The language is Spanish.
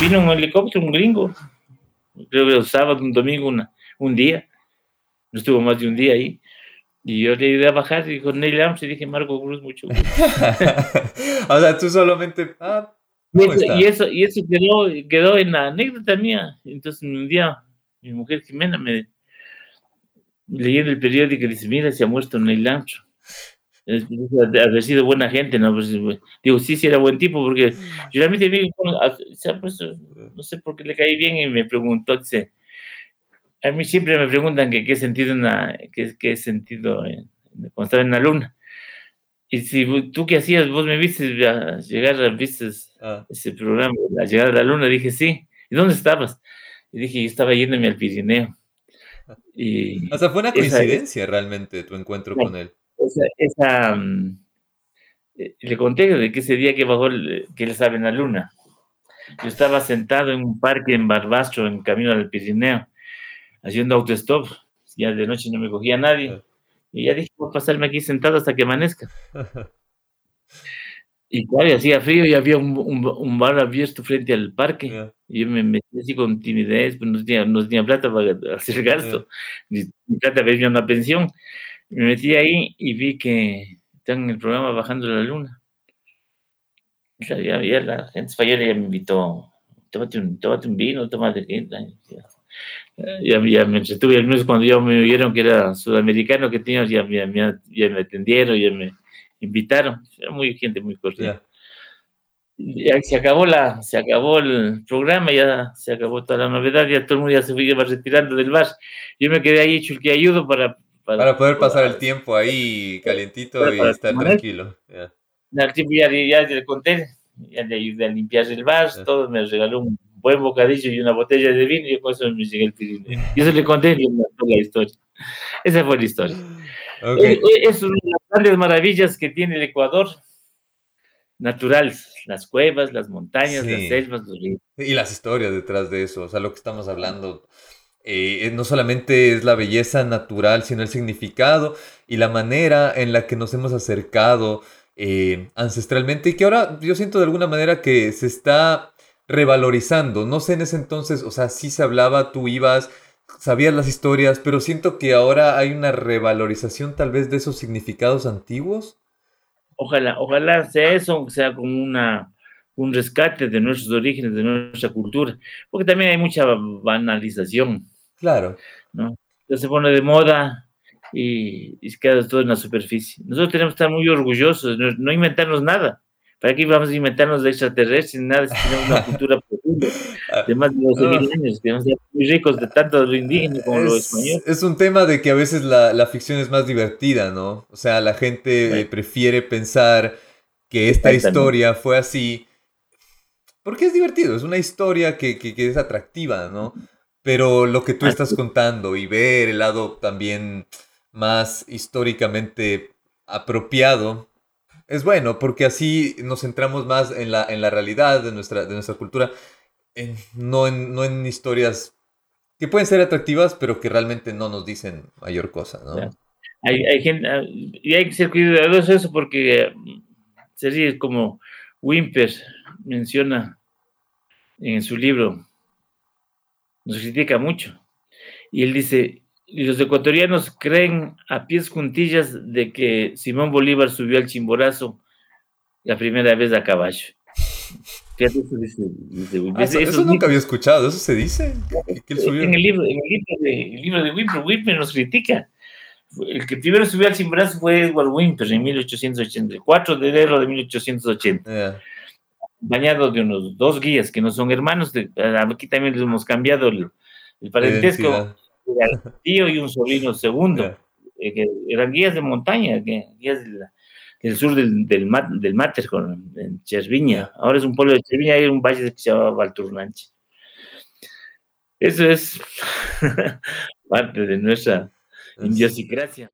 vino un helicóptero, un gringo, creo que el sábado, un domingo, una, un día, no estuvo más de un día ahí, y yo le ayudé a bajar y con Neil Armstrong dije, Marco Cruz, mucho gusto. o sea, tú solamente... Ah, y, eso, y eso quedó, quedó en la anécdota mía. Entonces un día mi mujer Jimena me leyendo el periódico y dice, mira, se ha muerto Neil Armstrong. Haber sido buena gente, ¿no? Pues, digo, sí, sí era buen tipo, porque yo realmente vi, pues, no sé por qué le caí bien y me preguntó, dice, a mí siempre me preguntan que qué sentido, una, qué, qué sentido en, cuando estaba en la luna. Y si tú qué hacías, vos me viste llegar, viste ah. ese programa, a llegar a la luna, dije, sí. ¿Y dónde estabas? Y dije, yo estaba yéndome al Pirineo. Y o sea, fue una coincidencia realmente tu encuentro con él. Esa, mm, eh, le conté de que ese día que bajó, que él estaba en la luna. Yo estaba sentado en un parque en Barbastro, en camino al Pirineo haciendo autostop. Ya de noche no me cogía nadie. Y ya dije, voy a pasarme aquí sentado hasta que amanezca. Y claro, hacía frío y había un, un, bar abierto frente al parque. Y yo me metí así con timidez, pues no tenía, no tenía plata para hacer gasto. Ni plata para irme a una pensión. Me metí ahí y vi que están en el programa Bajando la Luna. Ya, ya, la gente española ya me invitó, tómate un, tómate un vino, tómate... Ya, ya me entretuve, al menos cuando ya me vieron que era sudamericano que tenía, ya, ya, ya, me atendieron, ya me invitaron. Era muy gente muy cordial. Ya se acabó la, se acabó el programa, ya se acabó toda la novedad, ya todo el mundo ya se iba retirando del bar. Yo me quedé ahí hecho el que ayudo para, para, poder pasar el tiempo ahí calientito y estar tranquilo. Ya. tiempo ya, ya, le conté, ya le ayudé a limpiar el bar, todo me regaló un buen bocadillo y una botella de vino y con eso me llegué el Pirineo. Y eso le conté y la historia. Esa fue la historia. Es, una de las grandes maravillas que tiene el Ecuador, naturales, las cuevas, las montañas, las selvas, los ríos. Y las historias detrás de eso, o sea, lo que estamos hablando. Eh, no solamente es la belleza natural, sino el significado y la manera en la que nos hemos acercado eh, ancestralmente y que ahora yo siento de alguna manera que se está revalorizando. No sé en ese entonces, o sea, sí se hablaba, tú ibas, sabías las historias, pero siento que ahora hay una revalorización tal vez de esos significados antiguos. Ojalá, ojalá sea eso, sea como una, un rescate de nuestros orígenes, de nuestra cultura, porque también hay mucha banalización. Claro. ¿no? Se pone de moda y, y queda todo en la superficie. Nosotros tenemos que estar muy orgullosos, no inventarnos nada. ¿Para qué vamos a inventarnos de extraterrestres? Nada, si tenemos una cultura profunda de más de 12 mil años, que ser muy ricos de tanto lo indígena como lo español. Es un tema de que a veces la, la ficción es más divertida, ¿no? O sea, la gente eh, prefiere pensar que esta historia fue así. Porque es divertido, es una historia que, que, que es atractiva, ¿no? Pero lo que tú estás contando y ver el lado también más históricamente apropiado es bueno, porque así nos centramos más en la, en la realidad de nuestra, de nuestra cultura, no, en, no en historias que pueden ser atractivas, pero que realmente no nos dicen mayor cosa, ¿no? Hay, hay gente, y hay que ser cuidadoso eso porque mm, sería como Wimper menciona en su libro, nos critica mucho, y él dice, y los ecuatorianos creen a pies juntillas de que Simón Bolívar subió al Chimborazo la primera vez a caballo. eso, dice, ah, eso, nunca había escuchado, ¿eso se dice? En el libro, en el libro de, el libro de Wimper, Wimper nos critica. El que primero subió al Chimborazo fue Edward Wimper en 1884, de enero de 1880. Bañado de unos dos guías que no son hermanos, aquí también les hemos cambiado el, el parentesco tío y un sobrino segundo, eh, que eran guías de montaña, guías del, sur del, del, del Mater, en Cherviña. Ahora es un pueblo de Cherviña, hay un valle que se llama Valturnanche. Eso es parte de nuestra idiosincrasia.